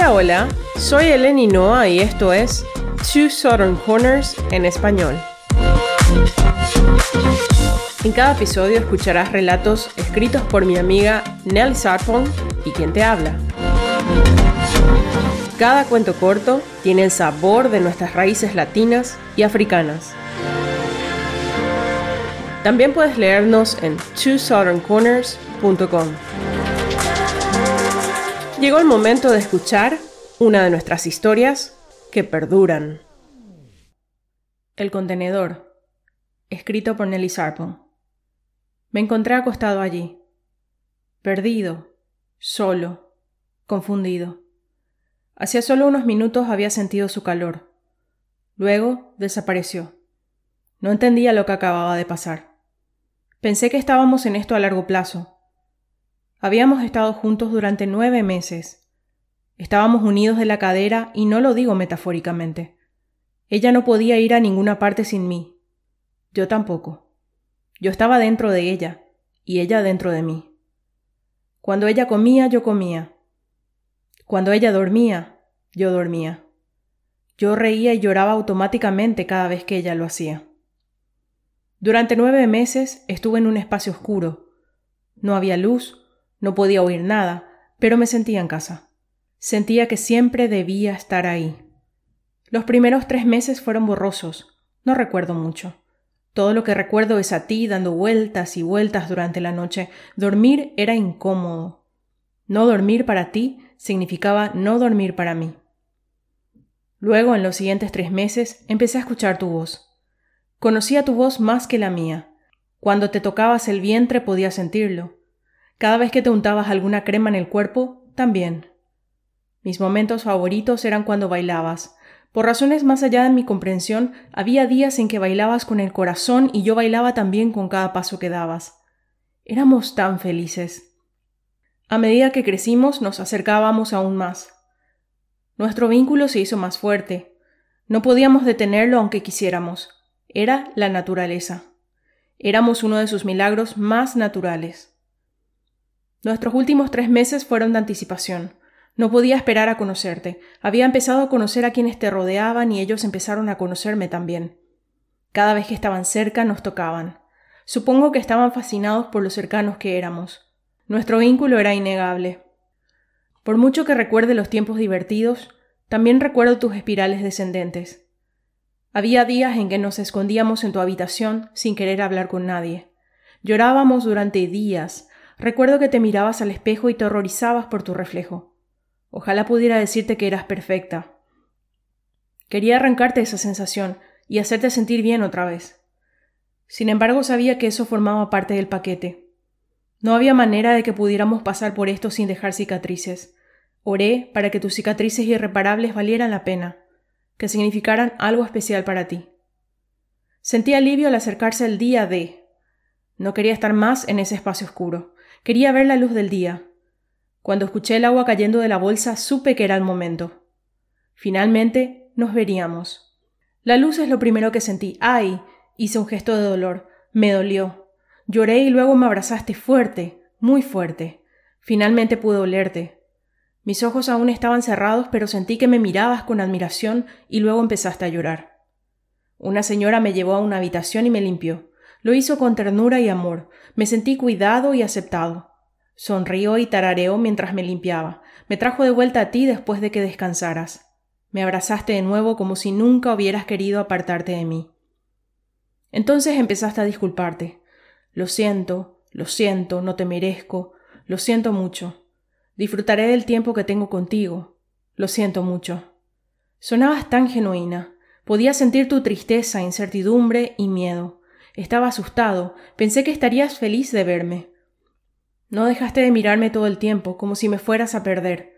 Hola, hola, soy Eleni Noah y esto es Two Southern Corners en español. En cada episodio escucharás relatos escritos por mi amiga Nelly Sarpong y quien te habla. Cada cuento corto tiene el sabor de nuestras raíces latinas y africanas. También puedes leernos en twosoutherncorners.com. Llegó el momento de escuchar una de nuestras historias que perduran. El contenedor, escrito por Nelly Sarpon. Me encontré acostado allí, perdido, solo, confundido. Hacía solo unos minutos había sentido su calor. Luego desapareció. No entendía lo que acababa de pasar. Pensé que estábamos en esto a largo plazo. Habíamos estado juntos durante nueve meses. Estábamos unidos de la cadera y no lo digo metafóricamente. Ella no podía ir a ninguna parte sin mí. Yo tampoco. Yo estaba dentro de ella y ella dentro de mí. Cuando ella comía, yo comía. Cuando ella dormía, yo dormía. Yo reía y lloraba automáticamente cada vez que ella lo hacía. Durante nueve meses estuve en un espacio oscuro. No había luz, no podía oír nada, pero me sentía en casa. Sentía que siempre debía estar ahí. Los primeros tres meses fueron borrosos. No recuerdo mucho. Todo lo que recuerdo es a ti dando vueltas y vueltas durante la noche. Dormir era incómodo. No dormir para ti significaba no dormir para mí. Luego, en los siguientes tres meses, empecé a escuchar tu voz. Conocía tu voz más que la mía. Cuando te tocabas el vientre podía sentirlo. Cada vez que te untabas alguna crema en el cuerpo, también. Mis momentos favoritos eran cuando bailabas. Por razones más allá de mi comprensión, había días en que bailabas con el corazón y yo bailaba también con cada paso que dabas. Éramos tan felices. A medida que crecimos nos acercábamos aún más. Nuestro vínculo se hizo más fuerte. No podíamos detenerlo aunque quisiéramos. Era la naturaleza. Éramos uno de sus milagros más naturales. Nuestros últimos tres meses fueron de anticipación. No podía esperar a conocerte. Había empezado a conocer a quienes te rodeaban y ellos empezaron a conocerme también. Cada vez que estaban cerca nos tocaban. Supongo que estaban fascinados por lo cercanos que éramos. Nuestro vínculo era innegable. Por mucho que recuerde los tiempos divertidos, también recuerdo tus espirales descendentes. Había días en que nos escondíamos en tu habitación sin querer hablar con nadie. Llorábamos durante días. Recuerdo que te mirabas al espejo y te horrorizabas por tu reflejo. Ojalá pudiera decirte que eras perfecta. Quería arrancarte esa sensación y hacerte sentir bien otra vez. Sin embargo, sabía que eso formaba parte del paquete. No había manera de que pudiéramos pasar por esto sin dejar cicatrices. Oré para que tus cicatrices irreparables valieran la pena, que significaran algo especial para ti. Sentí alivio al acercarse el día de. No quería estar más en ese espacio oscuro. Quería ver la luz del día. Cuando escuché el agua cayendo de la bolsa, supe que era el momento. Finalmente nos veríamos. La luz es lo primero que sentí. ¡Ay! Hice un gesto de dolor. Me dolió. Lloré y luego me abrazaste fuerte, muy fuerte. Finalmente pude olerte. Mis ojos aún estaban cerrados, pero sentí que me mirabas con admiración y luego empezaste a llorar. Una señora me llevó a una habitación y me limpió. Lo hizo con ternura y amor. Me sentí cuidado y aceptado. Sonrió y tarareó mientras me limpiaba. Me trajo de vuelta a ti después de que descansaras. Me abrazaste de nuevo como si nunca hubieras querido apartarte de mí. Entonces empezaste a disculparte. Lo siento, lo siento, no te merezco, lo siento mucho. Disfrutaré del tiempo que tengo contigo. Lo siento mucho. Sonabas tan genuina. Podía sentir tu tristeza, incertidumbre y miedo. Estaba asustado. Pensé que estarías feliz de verme. No dejaste de mirarme todo el tiempo, como si me fueras a perder.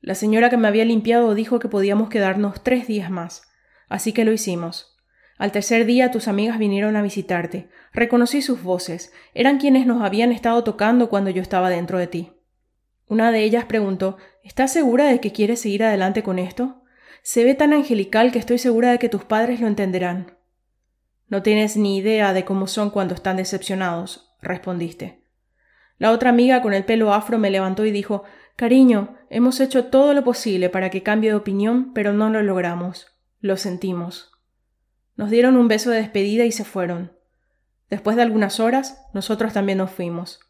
La señora que me había limpiado dijo que podíamos quedarnos tres días más. Así que lo hicimos. Al tercer día tus amigas vinieron a visitarte. Reconocí sus voces. Eran quienes nos habían estado tocando cuando yo estaba dentro de ti. Una de ellas preguntó ¿Estás segura de que quieres seguir adelante con esto? Se ve tan angelical que estoy segura de que tus padres lo entenderán. No tienes ni idea de cómo son cuando están decepcionados, respondiste. La otra amiga con el pelo afro me levantó y dijo Cariño, hemos hecho todo lo posible para que cambie de opinión, pero no lo logramos. Lo sentimos. Nos dieron un beso de despedida y se fueron. Después de algunas horas, nosotros también nos fuimos.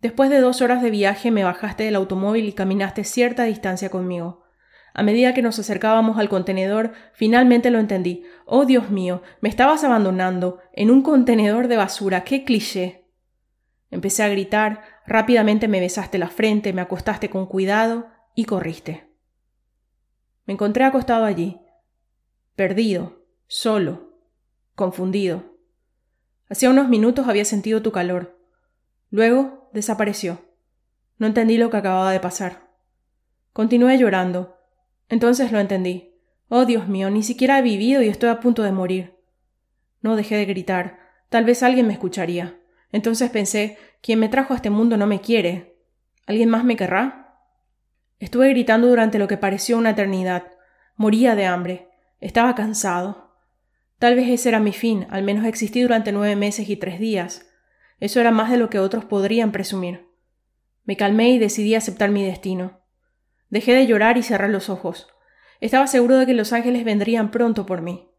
Después de dos horas de viaje me bajaste del automóvil y caminaste cierta distancia conmigo. A medida que nos acercábamos al contenedor, finalmente lo entendí. Oh, Dios mío, me estabas abandonando en un contenedor de basura. ¡Qué cliché! Empecé a gritar, rápidamente me besaste la frente, me acostaste con cuidado y corriste. Me encontré acostado allí, perdido, solo, confundido. Hacía unos minutos había sentido tu calor. Luego desapareció. No entendí lo que acababa de pasar. Continué llorando. Entonces lo entendí. Oh, Dios mío, ni siquiera he vivido y estoy a punto de morir. No dejé de gritar. Tal vez alguien me escucharía. Entonces pensé, quien me trajo a este mundo no me quiere. ¿Alguien más me querrá? Estuve gritando durante lo que pareció una eternidad. Moría de hambre. Estaba cansado. Tal vez ese era mi fin, al menos existí durante nueve meses y tres días. Eso era más de lo que otros podrían presumir. Me calmé y decidí aceptar mi destino. Dejé de llorar y cerrar los ojos. Estaba seguro de que los ángeles vendrían pronto por mí.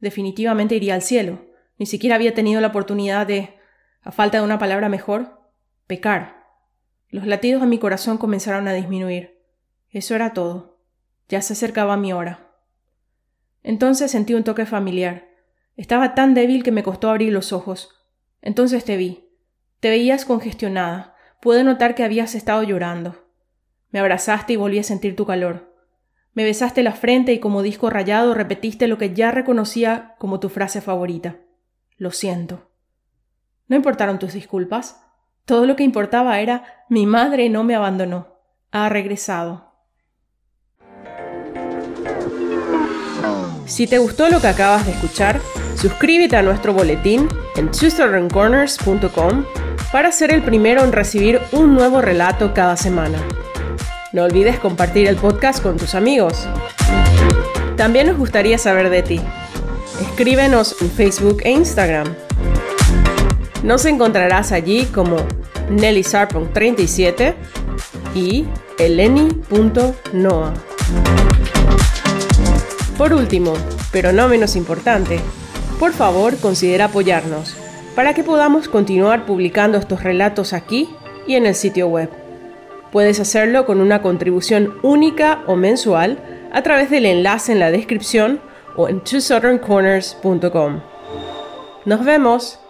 Definitivamente iría al cielo. Ni siquiera había tenido la oportunidad de, a falta de una palabra mejor, pecar. Los latidos de mi corazón comenzaron a disminuir. Eso era todo. Ya se acercaba mi hora. Entonces sentí un toque familiar. Estaba tan débil que me costó abrir los ojos. Entonces te vi. Te veías congestionada. Pude notar que habías estado llorando. Me abrazaste y volví a sentir tu calor. Me besaste la frente y como disco rayado repetiste lo que ya reconocía como tu frase favorita. Lo siento. No importaron tus disculpas. Todo lo que importaba era mi madre no me abandonó. Ha regresado. Si te gustó lo que acabas de escuchar, suscríbete a nuestro boletín en twosoutherncorners.com para ser el primero en recibir un nuevo relato cada semana. No olvides compartir el podcast con tus amigos. También nos gustaría saber de ti. Escríbenos en Facebook e Instagram. Nos encontrarás allí como Nelly 37 y eleni.noa. Por último, pero no menos importante, por favor considera apoyarnos para que podamos continuar publicando estos relatos aquí y en el sitio web. Puedes hacerlo con una contribución única o mensual a través del enlace en la descripción o en twosoutherncorners.com. Nos vemos.